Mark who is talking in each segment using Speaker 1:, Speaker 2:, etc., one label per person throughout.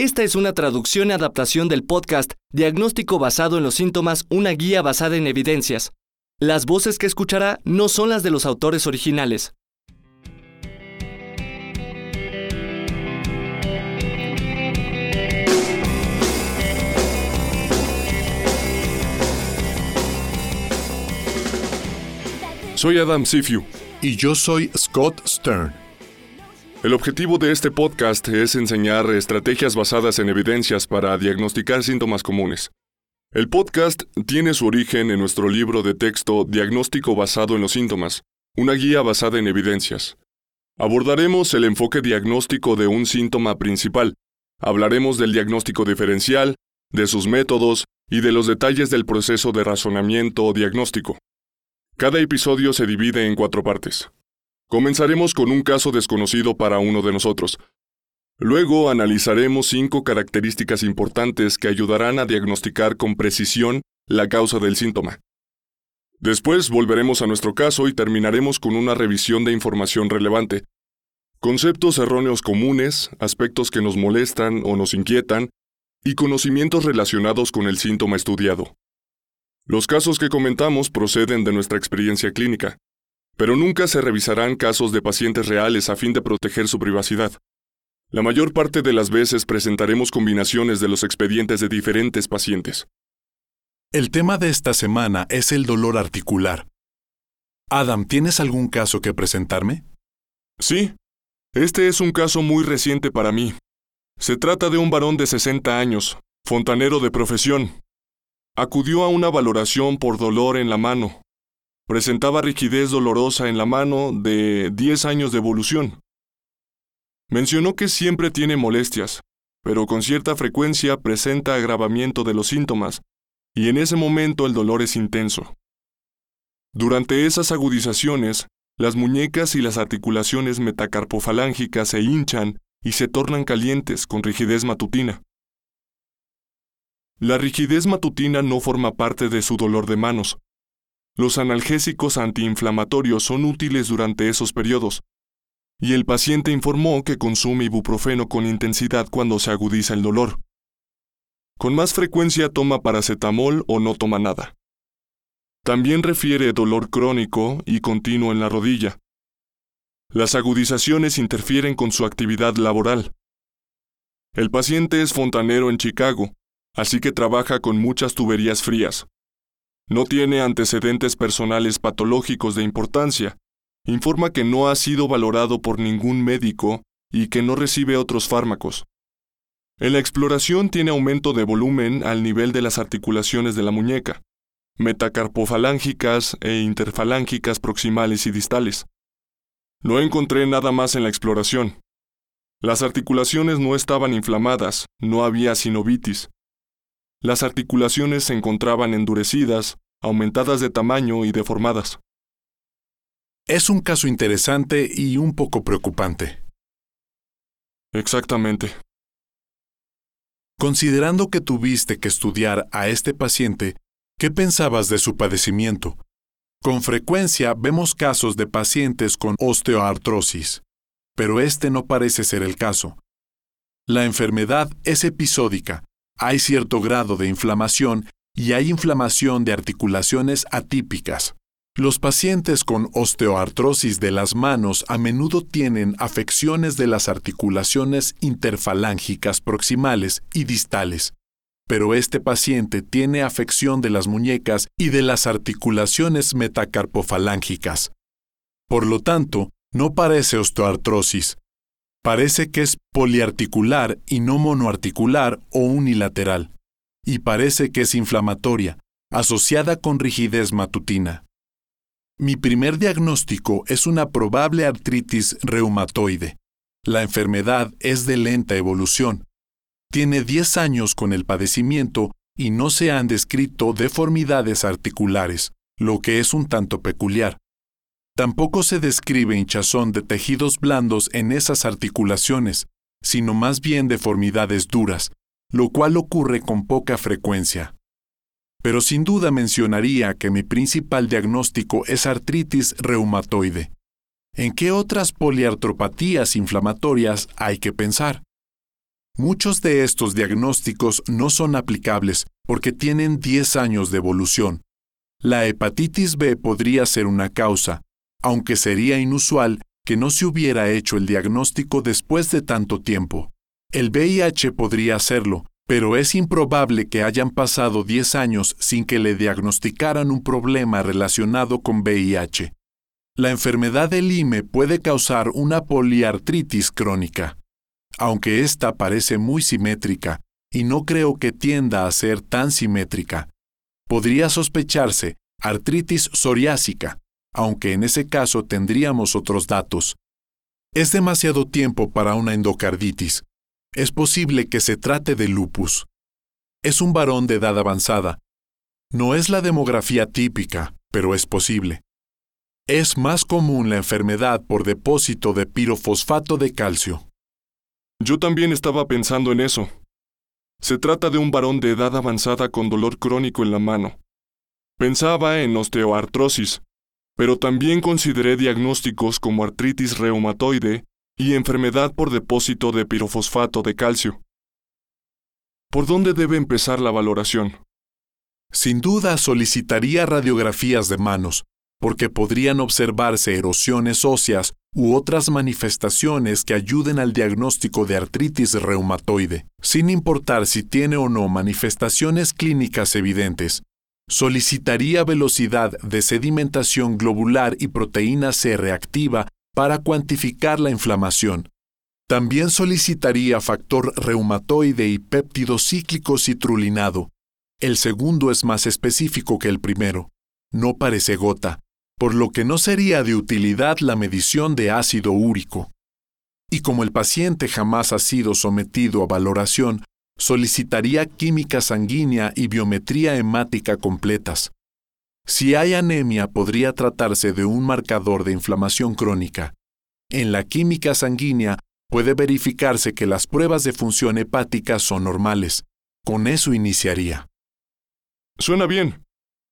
Speaker 1: Esta es una traducción y adaptación del podcast Diagnóstico basado en los síntomas, una guía basada en evidencias. Las voces que escuchará no son las de los autores originales.
Speaker 2: Soy Adam Sifiu.
Speaker 3: Y yo soy Scott Stern.
Speaker 2: El objetivo de este podcast es enseñar estrategias basadas en evidencias para diagnosticar síntomas comunes. El podcast tiene su origen en nuestro libro de texto Diagnóstico basado en los síntomas, una guía basada en evidencias. Abordaremos el enfoque diagnóstico de un síntoma principal. Hablaremos del diagnóstico diferencial, de sus métodos y de los detalles del proceso de razonamiento o diagnóstico. Cada episodio se divide en cuatro partes. Comenzaremos con un caso desconocido para uno de nosotros. Luego analizaremos cinco características importantes que ayudarán a diagnosticar con precisión la causa del síntoma. Después volveremos a nuestro caso y terminaremos con una revisión de información relevante. Conceptos erróneos comunes, aspectos que nos molestan o nos inquietan, y conocimientos relacionados con el síntoma estudiado. Los casos que comentamos proceden de nuestra experiencia clínica, pero nunca se revisarán casos de pacientes reales a fin de proteger su privacidad. La mayor parte de las veces presentaremos combinaciones de los expedientes de diferentes pacientes.
Speaker 3: El tema de esta semana es el dolor articular. Adam, ¿tienes algún caso que presentarme?
Speaker 2: Sí. Este es un caso muy reciente para mí. Se trata de un varón de 60 años, fontanero de profesión, Acudió a una valoración por dolor en la mano. Presentaba rigidez dolorosa en la mano de 10 años de evolución. Mencionó que siempre tiene molestias, pero con cierta frecuencia presenta agravamiento de los síntomas, y en ese momento el dolor es intenso. Durante esas agudizaciones, las muñecas y las articulaciones metacarpofalángicas se hinchan y se tornan calientes con rigidez matutina. La rigidez matutina no forma parte de su dolor de manos. Los analgésicos antiinflamatorios son útiles durante esos periodos, y el paciente informó que consume ibuprofeno con intensidad cuando se agudiza el dolor. Con más frecuencia toma paracetamol o no toma nada. También refiere dolor crónico y continuo en la rodilla. Las agudizaciones interfieren con su actividad laboral. El paciente es fontanero en Chicago así que trabaja con muchas tuberías frías. No tiene antecedentes personales patológicos de importancia. Informa que no ha sido valorado por ningún médico y que no recibe otros fármacos. En la exploración tiene aumento de volumen al nivel de las articulaciones de la muñeca, metacarpofalángicas e interfalángicas proximales y distales. No encontré nada más en la exploración. Las articulaciones no estaban inflamadas, no había sinovitis, las articulaciones se encontraban endurecidas, aumentadas de tamaño y deformadas.
Speaker 3: Es un caso interesante y un poco preocupante.
Speaker 2: Exactamente.
Speaker 3: Considerando que tuviste que estudiar a este paciente, ¿qué pensabas de su padecimiento? Con frecuencia vemos casos de pacientes con osteoartrosis, pero este no parece ser el caso. La enfermedad es episódica hay cierto grado de inflamación y hay inflamación de articulaciones atípicas. Los pacientes con osteoartrosis de las manos a menudo tienen afecciones de las articulaciones interfalángicas proximales y distales, pero este paciente tiene afección de las muñecas y de las articulaciones metacarpofalángicas. Por lo tanto, no parece osteoartrosis, Parece que es poliarticular y no monoarticular o unilateral. Y parece que es inflamatoria, asociada con rigidez matutina. Mi primer diagnóstico es una probable artritis reumatoide. La enfermedad es de lenta evolución. Tiene 10 años con el padecimiento y no se han descrito deformidades articulares, lo que es un tanto peculiar. Tampoco se describe hinchazón de tejidos blandos en esas articulaciones, sino más bien deformidades duras, lo cual ocurre con poca frecuencia. Pero sin duda mencionaría que mi principal diagnóstico es artritis reumatoide. ¿En qué otras poliartropatías inflamatorias hay que pensar? Muchos de estos diagnósticos no son aplicables porque tienen 10 años de evolución. La hepatitis B podría ser una causa, aunque sería inusual que no se hubiera hecho el diagnóstico después de tanto tiempo. El VIH podría hacerlo, pero es improbable que hayan pasado 10 años sin que le diagnosticaran un problema relacionado con VIH. La enfermedad del IME puede causar una poliartritis crónica, aunque esta parece muy simétrica, y no creo que tienda a ser tan simétrica. Podría sospecharse artritis psoriásica, aunque en ese caso tendríamos otros datos. Es demasiado tiempo para una endocarditis. Es posible que se trate de lupus. Es un varón de edad avanzada. No es la demografía típica, pero es posible. Es más común la enfermedad por depósito de pirofosfato de calcio.
Speaker 2: Yo también estaba pensando en eso. Se trata de un varón de edad avanzada con dolor crónico en la mano. Pensaba en osteoartrosis, pero también consideré diagnósticos como artritis reumatoide y enfermedad por depósito de pirofosfato de calcio. ¿Por dónde debe empezar la valoración?
Speaker 3: Sin duda solicitaría radiografías de manos, porque podrían observarse erosiones óseas u otras manifestaciones que ayuden al diagnóstico de artritis reumatoide, sin importar si tiene o no manifestaciones clínicas evidentes. Solicitaría velocidad de sedimentación globular y proteína C reactiva para cuantificar la inflamación. También solicitaría factor reumatoide y péptido cíclico citrulinado. El segundo es más específico que el primero. No parece gota, por lo que no sería de utilidad la medición de ácido úrico. Y como el paciente jamás ha sido sometido a valoración, solicitaría química sanguínea y biometría hemática completas. Si hay anemia, podría tratarse de un marcador de inflamación crónica. En la química sanguínea puede verificarse que las pruebas de función hepática son normales. Con eso iniciaría.
Speaker 2: Suena bien.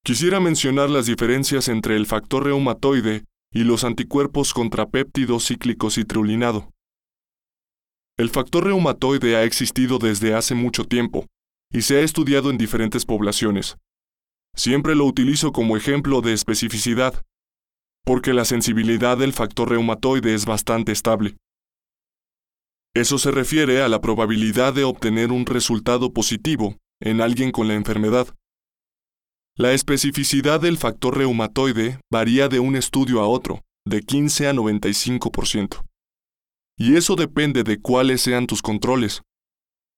Speaker 2: Quisiera mencionar las diferencias entre el factor reumatoide y los anticuerpos contra péptido cíclico citrulinado. El factor reumatoide ha existido desde hace mucho tiempo y se ha estudiado en diferentes poblaciones. Siempre lo utilizo como ejemplo de especificidad, porque la sensibilidad del factor reumatoide es bastante estable. Eso se refiere a la probabilidad de obtener un resultado positivo en alguien con la enfermedad. La especificidad del factor reumatoide varía de un estudio a otro, de 15 a 95%. Y eso depende de cuáles sean tus controles.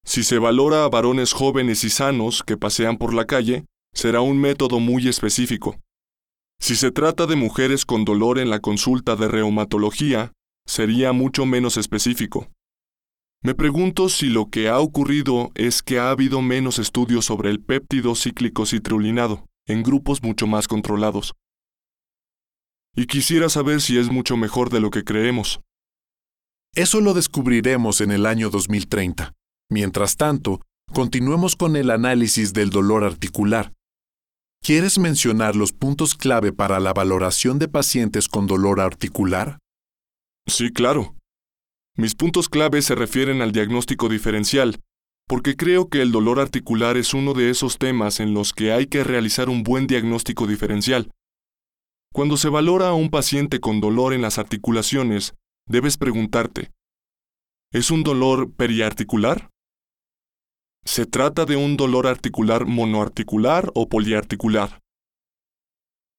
Speaker 2: Si se valora a varones jóvenes y sanos que pasean por la calle, será un método muy específico. Si se trata de mujeres con dolor en la consulta de reumatología, sería mucho menos específico. Me pregunto si lo que ha ocurrido es que ha habido menos estudios sobre el péptido cíclico citrulinado, en grupos mucho más controlados. Y quisiera saber si es mucho mejor de lo que creemos.
Speaker 3: Eso lo descubriremos en el año 2030. Mientras tanto, continuemos con el análisis del dolor articular. ¿Quieres mencionar los puntos clave para la valoración de pacientes con dolor articular?
Speaker 2: Sí, claro. Mis puntos clave se refieren al diagnóstico diferencial, porque creo que el dolor articular es uno de esos temas en los que hay que realizar un buen diagnóstico diferencial. Cuando se valora a un paciente con dolor en las articulaciones, debes preguntarte, ¿es un dolor periarticular? ¿Se trata de un dolor articular monoarticular o poliarticular?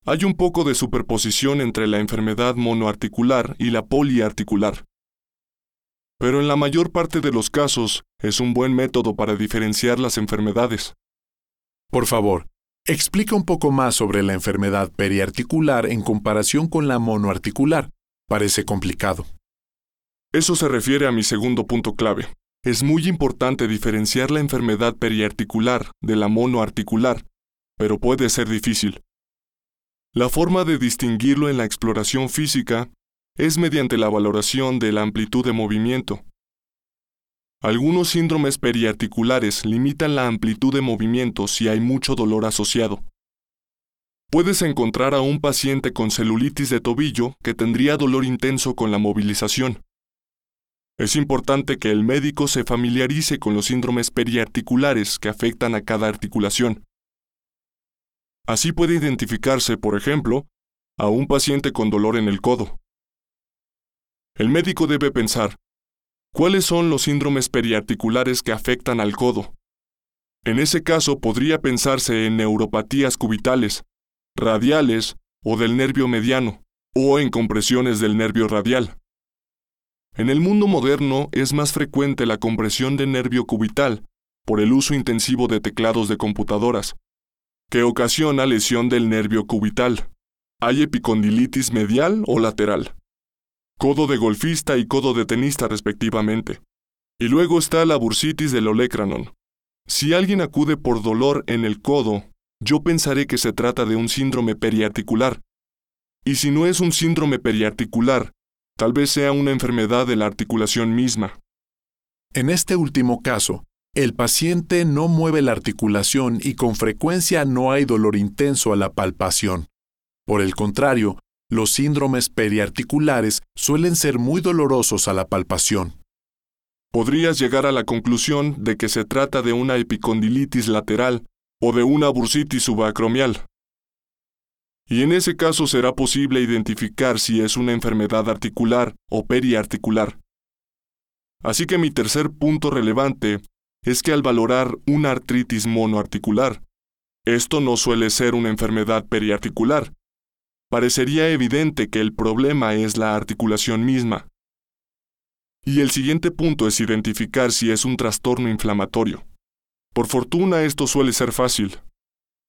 Speaker 2: Hay un poco de superposición entre la enfermedad monoarticular y la poliarticular. Pero en la mayor parte de los casos es un buen método para diferenciar las enfermedades.
Speaker 3: Por favor, explica un poco más sobre la enfermedad periarticular en comparación con la monoarticular. Parece complicado.
Speaker 2: Eso se refiere a mi segundo punto clave. Es muy importante diferenciar la enfermedad periarticular de la monoarticular, pero puede ser difícil. La forma de distinguirlo en la exploración física es mediante la valoración de la amplitud de movimiento. Algunos síndromes periarticulares limitan la amplitud de movimiento si hay mucho dolor asociado. Puedes encontrar a un paciente con celulitis de tobillo que tendría dolor intenso con la movilización es importante que el médico se familiarice con los síndromes periarticulares que afectan a cada articulación. Así puede identificarse, por ejemplo, a un paciente con dolor en el codo. El médico debe pensar, ¿cuáles son los síndromes periarticulares que afectan al codo? En ese caso podría pensarse en neuropatías cubitales, radiales o del nervio mediano, o en compresiones del nervio radial. En el mundo moderno es más frecuente la compresión de nervio cubital por el uso intensivo de teclados de computadoras, que ocasiona lesión del nervio cubital. Hay epicondilitis medial o lateral, codo de golfista y codo de tenista respectivamente. Y luego está la bursitis del olecranon. Si alguien acude por dolor en el codo, yo pensaré que se trata de un síndrome periarticular. Y si no es un síndrome periarticular, Tal vez sea una enfermedad de la articulación misma.
Speaker 3: En este último caso, el paciente no mueve la articulación y con frecuencia no hay dolor intenso a la palpación. Por el contrario, los síndromes periarticulares suelen ser muy dolorosos a la palpación.
Speaker 2: Podrías llegar a la conclusión de que se trata de una epicondilitis lateral o de una bursitis subacromial y en ese caso será posible identificar si es una enfermedad articular o periarticular. Así que mi tercer punto relevante es que al valorar una artritis monoarticular, esto no suele ser una enfermedad periarticular. Parecería evidente que el problema es la articulación misma. Y el siguiente punto es identificar si es un trastorno inflamatorio. Por fortuna esto suele ser fácil.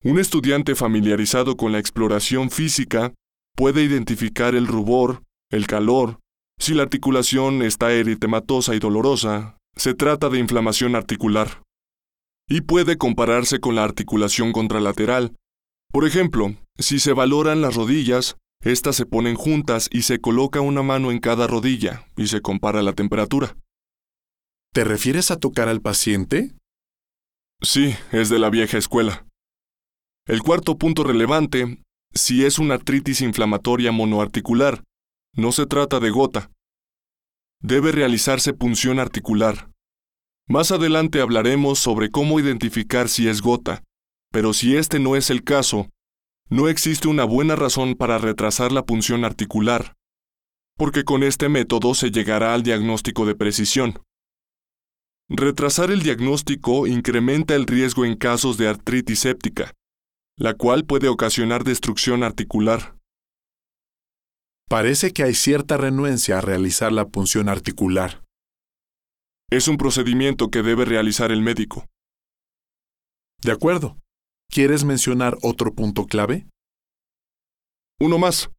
Speaker 2: Un estudiante familiarizado con la exploración física puede identificar el rubor, el calor, si la articulación está eritematosa y dolorosa, se trata de inflamación articular. Y puede compararse con la articulación contralateral. Por ejemplo, si se valoran las rodillas, éstas se ponen juntas y se coloca una mano en cada rodilla y se compara la temperatura.
Speaker 3: ¿Te refieres a tocar al paciente?
Speaker 2: Sí, es de la vieja escuela. El cuarto punto relevante, si es una artritis inflamatoria monoarticular, no se trata de gota. Debe realizarse punción articular. Más adelante hablaremos sobre cómo identificar si es gota, pero si este no es el caso, no existe una buena razón para retrasar la punción articular, porque con este método se llegará al diagnóstico de precisión. Retrasar el diagnóstico incrementa el riesgo en casos de artritis séptica, la cual puede ocasionar destrucción articular.
Speaker 3: Parece que hay cierta renuencia a realizar la punción articular.
Speaker 2: Es un procedimiento que debe realizar el médico.
Speaker 3: De acuerdo. ¿Quieres mencionar otro punto clave?
Speaker 2: Uno más.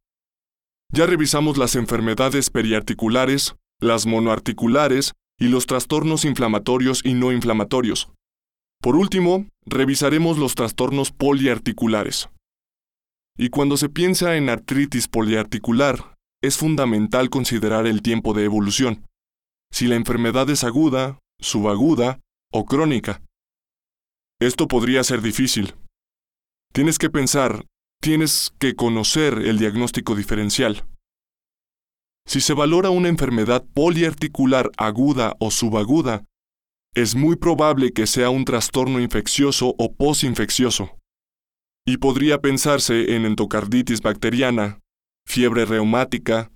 Speaker 2: Ya revisamos las enfermedades periarticulares, las monoarticulares y los trastornos inflamatorios y no inflamatorios. Por último, revisaremos los trastornos poliarticulares. Y cuando se piensa en artritis poliarticular, es fundamental considerar el tiempo de evolución, si la enfermedad es aguda, subaguda o crónica. Esto podría ser difícil. Tienes que pensar, tienes que conocer el diagnóstico diferencial. Si se valora una enfermedad poliarticular aguda o subaguda, es muy probable que sea un trastorno infeccioso o posinfeccioso. Y podría pensarse en endocarditis bacteriana, fiebre reumática,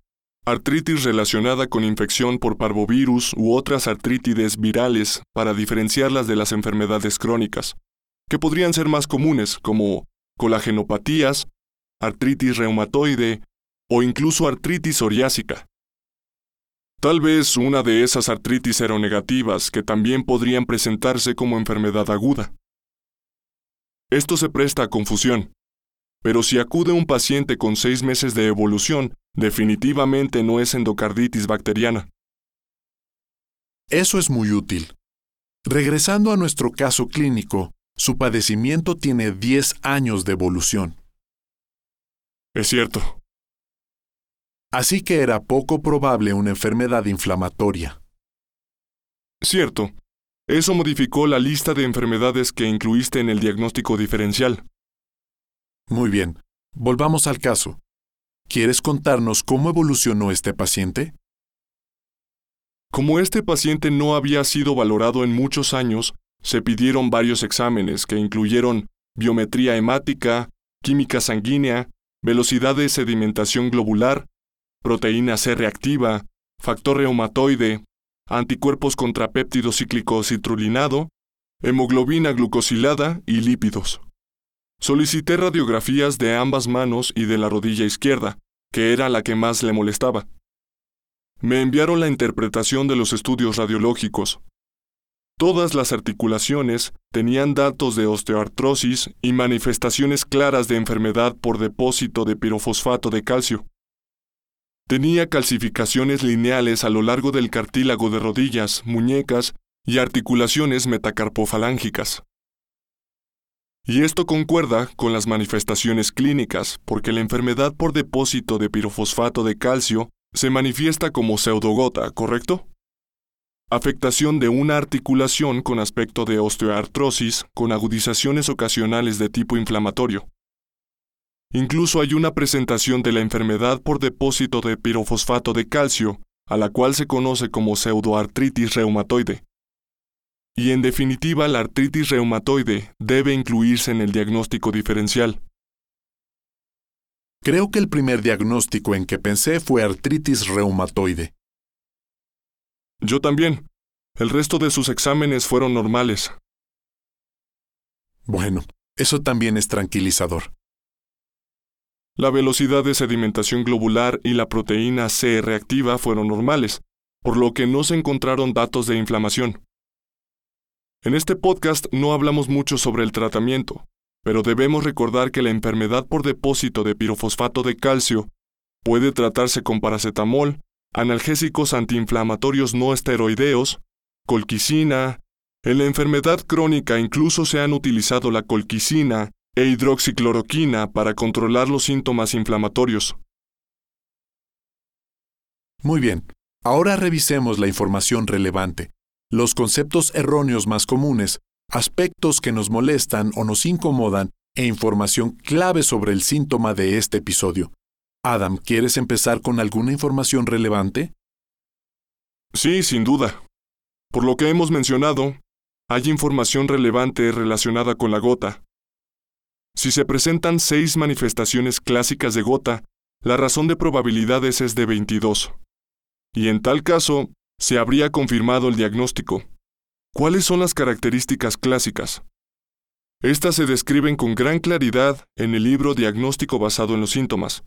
Speaker 2: artritis relacionada con infección por parvovirus u otras artritides virales para diferenciarlas de las enfermedades crónicas, que podrían ser más comunes como colagenopatías, artritis reumatoide o incluso artritis psoriásica. Tal vez una de esas artritis seronegativas que también podrían presentarse como enfermedad aguda. Esto se presta a confusión, pero si acude un paciente con seis meses de evolución, definitivamente no es endocarditis bacteriana.
Speaker 3: Eso es muy útil. Regresando a nuestro caso clínico, su padecimiento tiene 10 años de evolución.
Speaker 2: Es cierto.
Speaker 3: Así que era poco probable una enfermedad inflamatoria.
Speaker 2: Cierto. Eso modificó la lista de enfermedades que incluiste en el diagnóstico diferencial.
Speaker 3: Muy bien. Volvamos al caso. ¿Quieres contarnos cómo evolucionó este paciente?
Speaker 2: Como este paciente no había sido valorado en muchos años, se pidieron varios exámenes que incluyeron biometría hemática, química sanguínea, velocidad de sedimentación globular, proteína C reactiva, factor reumatoide, anticuerpos contra péptido cíclico citrulinado, hemoglobina glucosilada y lípidos. Solicité radiografías de ambas manos y de la rodilla izquierda, que era la que más le molestaba. Me enviaron la interpretación de los estudios radiológicos. Todas las articulaciones tenían datos de osteoartrosis y manifestaciones claras de enfermedad por depósito de pirofosfato de calcio. Tenía calcificaciones lineales a lo largo del cartílago de rodillas, muñecas y articulaciones metacarpofalángicas. Y esto concuerda con las manifestaciones clínicas, porque la enfermedad por depósito de pirofosfato de calcio se manifiesta como pseudogota, ¿correcto? Afectación de una articulación con aspecto de osteoartrosis con agudizaciones ocasionales de tipo inflamatorio. Incluso hay una presentación de la enfermedad por depósito de pirofosfato de calcio, a la cual se conoce como pseudoartritis reumatoide. Y en definitiva, la artritis reumatoide debe incluirse en el diagnóstico diferencial.
Speaker 3: Creo que el primer diagnóstico en que pensé fue artritis reumatoide.
Speaker 2: Yo también. El resto de sus exámenes fueron normales.
Speaker 3: Bueno, eso también es tranquilizador.
Speaker 2: La velocidad de sedimentación globular y la proteína C reactiva fueron normales, por lo que no se encontraron datos de inflamación. En este podcast no hablamos mucho sobre el tratamiento, pero debemos recordar que la enfermedad por depósito de pirofosfato de calcio puede tratarse con paracetamol, analgésicos antiinflamatorios no esteroideos, colquicina. En la enfermedad crónica incluso se han utilizado la colquicina e hidroxicloroquina para controlar los síntomas inflamatorios.
Speaker 3: Muy bien, ahora revisemos la información relevante, los conceptos erróneos más comunes, aspectos que nos molestan o nos incomodan e información clave sobre el síntoma de este episodio. Adam, ¿quieres empezar con alguna información relevante?
Speaker 2: Sí, sin duda. Por lo que hemos mencionado, hay información relevante relacionada con la gota, si se presentan seis manifestaciones clásicas de gota, la razón de probabilidades es de 22. Y en tal caso, se habría confirmado el diagnóstico. ¿Cuáles son las características clásicas? Estas se describen con gran claridad en el libro Diagnóstico basado en los síntomas,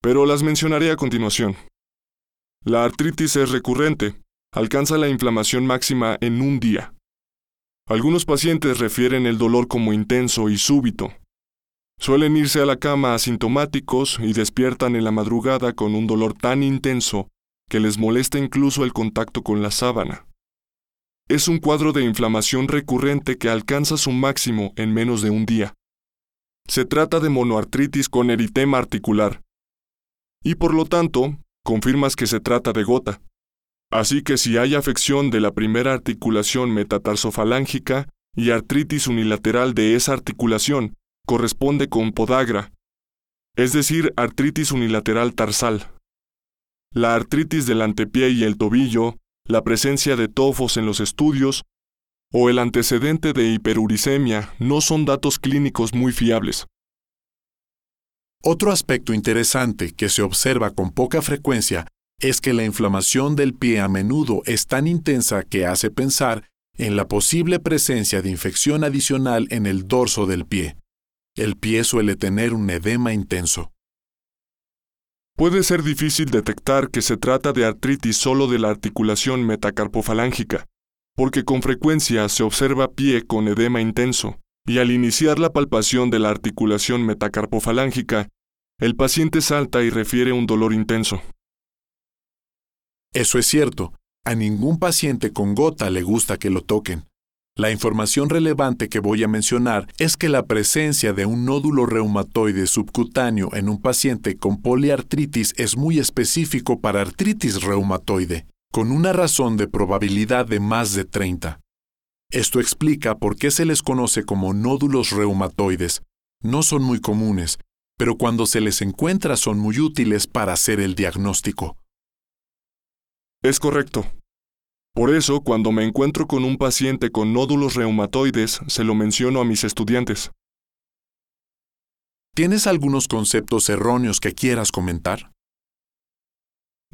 Speaker 2: pero las mencionaré a continuación. La artritis es recurrente, alcanza la inflamación máxima en un día. Algunos pacientes refieren el dolor como intenso y súbito, Suelen irse a la cama asintomáticos y despiertan en la madrugada con un dolor tan intenso que les molesta incluso el contacto con la sábana. Es un cuadro de inflamación recurrente que alcanza su máximo en menos de un día. Se trata de monoartritis con eritema articular. Y por lo tanto, confirmas que se trata de gota. Así que si hay afección de la primera articulación metatarsofalángica y artritis unilateral de esa articulación, corresponde con podagra, es decir, artritis unilateral tarsal. La artritis del antepié y el tobillo, la presencia de tofos en los estudios o el antecedente de hiperuricemia no son datos clínicos muy fiables.
Speaker 3: Otro aspecto interesante que se observa con poca frecuencia es que la inflamación del pie a menudo es tan intensa que hace pensar en la posible presencia de infección adicional en el dorso del pie. El pie suele tener un edema intenso.
Speaker 2: Puede ser difícil detectar que se trata de artritis solo de la articulación metacarpofalángica, porque con frecuencia se observa pie con edema intenso, y al iniciar la palpación de la articulación metacarpofalángica, el paciente salta y refiere un dolor intenso.
Speaker 3: Eso es cierto, a ningún paciente con gota le gusta que lo toquen. La información relevante que voy a mencionar es que la presencia de un nódulo reumatoide subcutáneo en un paciente con poliartritis es muy específico para artritis reumatoide, con una razón de probabilidad de más de 30. Esto explica por qué se les conoce como nódulos reumatoides. No son muy comunes, pero cuando se les encuentra son muy útiles para hacer el diagnóstico.
Speaker 2: Es correcto. Por eso, cuando me encuentro con un paciente con nódulos reumatoides, se lo menciono a mis estudiantes.
Speaker 3: ¿Tienes algunos conceptos erróneos que quieras comentar?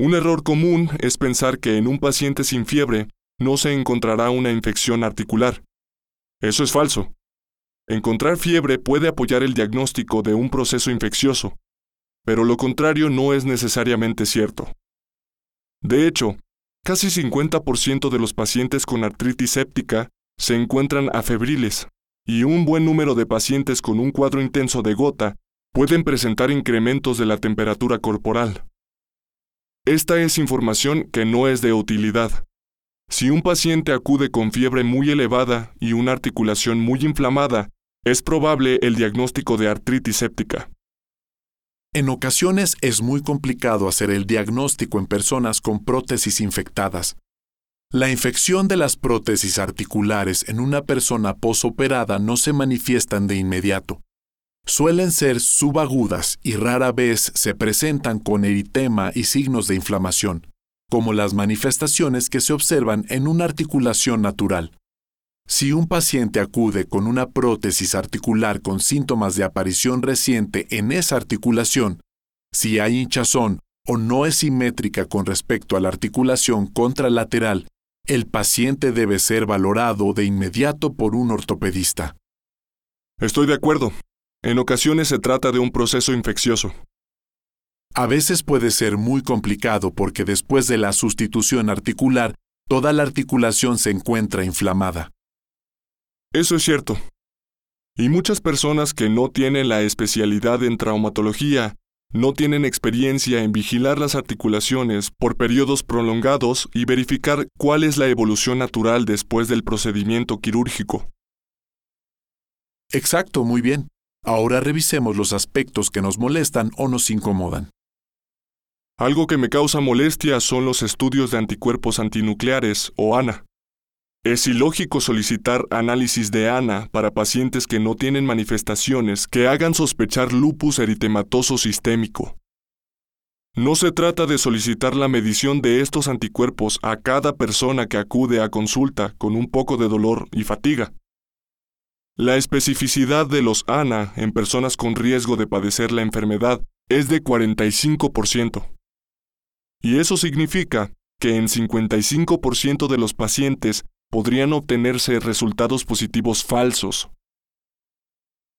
Speaker 2: Un error común es pensar que en un paciente sin fiebre no se encontrará una infección articular. Eso es falso. Encontrar fiebre puede apoyar el diagnóstico de un proceso infeccioso, pero lo contrario no es necesariamente cierto. De hecho, casi 50% de los pacientes con artritis séptica se encuentran afebriles, y un buen número de pacientes con un cuadro intenso de gota pueden presentar incrementos de la temperatura corporal. Esta es información que no es de utilidad. Si un paciente acude con fiebre muy elevada y una articulación muy inflamada, es probable el diagnóstico de artritis séptica.
Speaker 3: En ocasiones es muy complicado hacer el diagnóstico en personas con prótesis infectadas. La infección de las prótesis articulares en una persona posoperada no se manifiestan de inmediato. Suelen ser subagudas y rara vez se presentan con eritema y signos de inflamación, como las manifestaciones que se observan en una articulación natural. Si un paciente acude con una prótesis articular con síntomas de aparición reciente en esa articulación, si hay hinchazón o no es simétrica con respecto a la articulación contralateral, el paciente debe ser valorado de inmediato por un ortopedista.
Speaker 2: Estoy de acuerdo. En ocasiones se trata de un proceso infeccioso.
Speaker 3: A veces puede ser muy complicado porque después de la sustitución articular, toda la articulación se encuentra inflamada.
Speaker 2: Eso es cierto. Y muchas personas que no tienen la especialidad en traumatología no tienen experiencia en vigilar las articulaciones por periodos prolongados y verificar cuál es la evolución natural después del procedimiento quirúrgico.
Speaker 3: Exacto, muy bien. Ahora revisemos los aspectos que nos molestan o nos incomodan.
Speaker 2: Algo que me causa molestia son los estudios de anticuerpos antinucleares o ANA. Es ilógico solicitar análisis de ANA para pacientes que no tienen manifestaciones que hagan sospechar lupus eritematoso sistémico. No se trata de solicitar la medición de estos anticuerpos a cada persona que acude a consulta con un poco de dolor y fatiga. La especificidad de los ANA en personas con riesgo de padecer la enfermedad es de 45%. Y eso significa que en 55% de los pacientes podrían obtenerse resultados positivos falsos.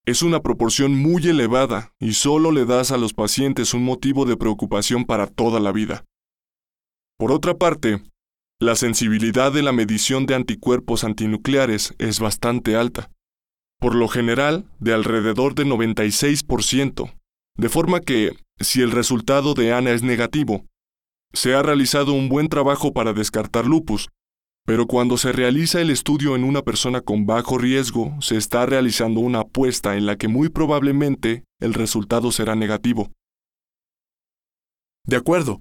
Speaker 2: Es una proporción muy elevada y solo le das a los pacientes un motivo de preocupación para toda la vida. Por otra parte, la sensibilidad de la medición de anticuerpos antinucleares es bastante alta, por lo general de alrededor de 96%, de forma que, si el resultado de ANA es negativo, se ha realizado un buen trabajo para descartar lupus, pero cuando se realiza el estudio en una persona con bajo riesgo, se está realizando una apuesta en la que muy probablemente el resultado será negativo.
Speaker 3: De acuerdo.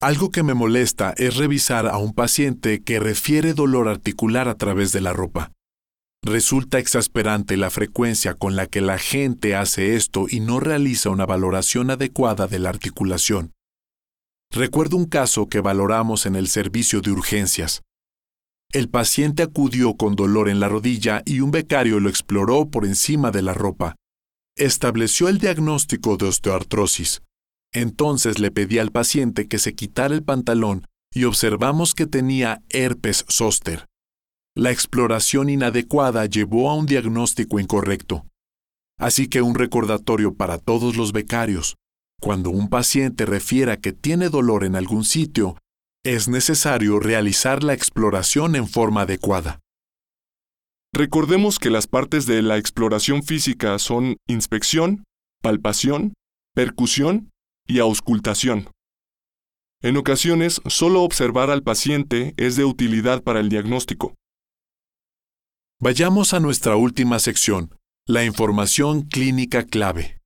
Speaker 3: Algo que me molesta es revisar a un paciente que refiere dolor articular a través de la ropa. Resulta exasperante la frecuencia con la que la gente hace esto y no realiza una valoración adecuada de la articulación. Recuerdo un caso que valoramos en el servicio de urgencias. El paciente acudió con dolor en la rodilla y un becario lo exploró por encima de la ropa. Estableció el diagnóstico de osteoartrosis. Entonces le pedí al paciente que se quitara el pantalón y observamos que tenía herpes zóster. La exploración inadecuada llevó a un diagnóstico incorrecto. Así que un recordatorio para todos los becarios. Cuando un paciente refiera que tiene dolor en algún sitio, es necesario realizar la exploración en forma adecuada.
Speaker 2: Recordemos que las partes de la exploración física son inspección, palpación, percusión y auscultación. En ocasiones, solo observar al paciente es de utilidad para el diagnóstico.
Speaker 3: Vayamos a nuestra última sección, la información clínica clave.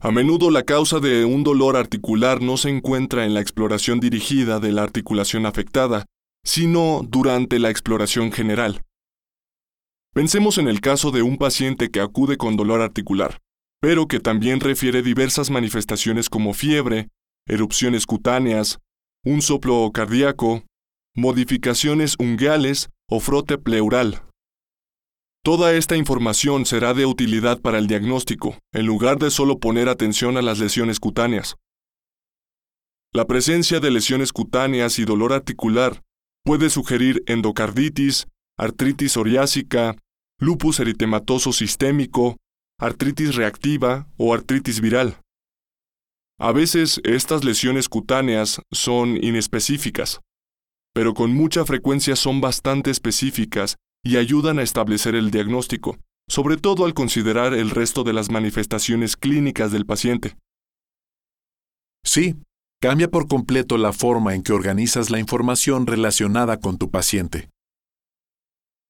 Speaker 2: A menudo la causa de un dolor articular no se encuentra en la exploración dirigida de la articulación afectada, sino durante la exploración general. Pensemos en el caso de un paciente que acude con dolor articular, pero que también refiere diversas manifestaciones como fiebre, erupciones cutáneas, un soplo cardíaco, modificaciones ungueales o frote pleural. Toda esta información será de utilidad para el diagnóstico, en lugar de solo poner atención a las lesiones cutáneas. La presencia de lesiones cutáneas y dolor articular puede sugerir endocarditis, artritis psoriásica, lupus eritematoso sistémico, artritis reactiva o artritis viral. A veces estas lesiones cutáneas son inespecíficas, pero con mucha frecuencia son bastante específicas y ayudan a establecer el diagnóstico, sobre todo al considerar el resto de las manifestaciones clínicas del paciente.
Speaker 3: Sí, cambia por completo la forma en que organizas la información relacionada con tu paciente.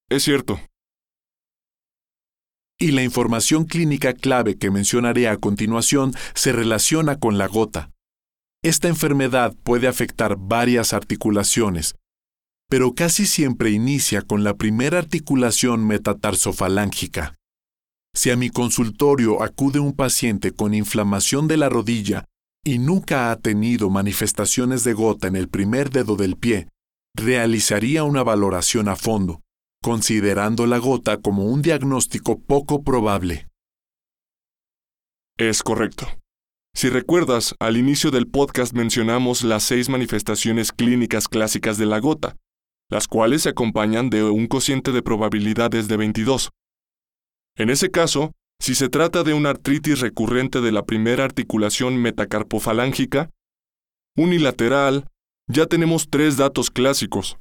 Speaker 2: Es cierto.
Speaker 3: Y la información clínica clave que mencionaré a continuación se relaciona con la gota. Esta enfermedad puede afectar varias articulaciones, pero casi siempre inicia con la primera articulación metatarsofalángica. Si a mi consultorio acude un paciente con inflamación de la rodilla y nunca ha tenido manifestaciones de gota en el primer dedo del pie, realizaría una valoración a fondo, considerando la gota como un diagnóstico poco probable.
Speaker 2: Es correcto. Si recuerdas, al inicio del podcast mencionamos las seis manifestaciones clínicas clásicas de la gota, las cuales se acompañan de un cociente de probabilidades de 22. En ese caso, si se trata de una artritis recurrente de la primera articulación metacarpofalángica, unilateral, ya tenemos tres datos clásicos.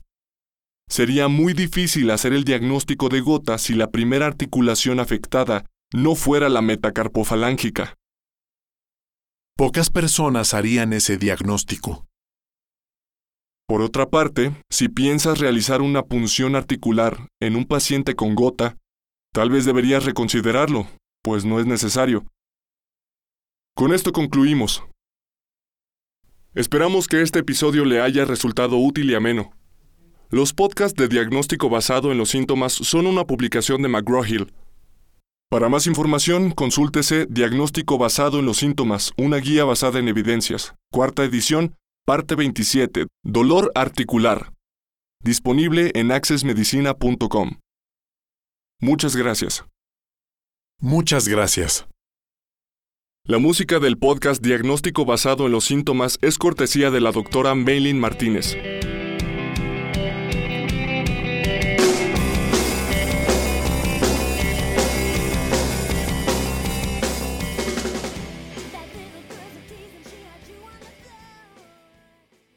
Speaker 2: Sería muy difícil hacer el diagnóstico de gota si la primera articulación afectada no fuera la metacarpofalángica.
Speaker 3: Pocas personas harían ese diagnóstico.
Speaker 2: Por otra parte, si piensas realizar una punción articular en un paciente con gota, tal vez deberías reconsiderarlo, pues no es necesario. Con esto concluimos. Esperamos que este episodio le haya resultado útil y ameno. Los podcasts de diagnóstico basado en los síntomas son una publicación de McGraw-Hill. Para más información, consúltese Diagnóstico basado en los síntomas, una guía basada en evidencias, cuarta edición, Parte 27. Dolor articular. Disponible en accessmedicina.com. Muchas gracias.
Speaker 3: Muchas gracias.
Speaker 2: La música del podcast Diagnóstico basado en los síntomas es cortesía de la doctora Maylin Martínez.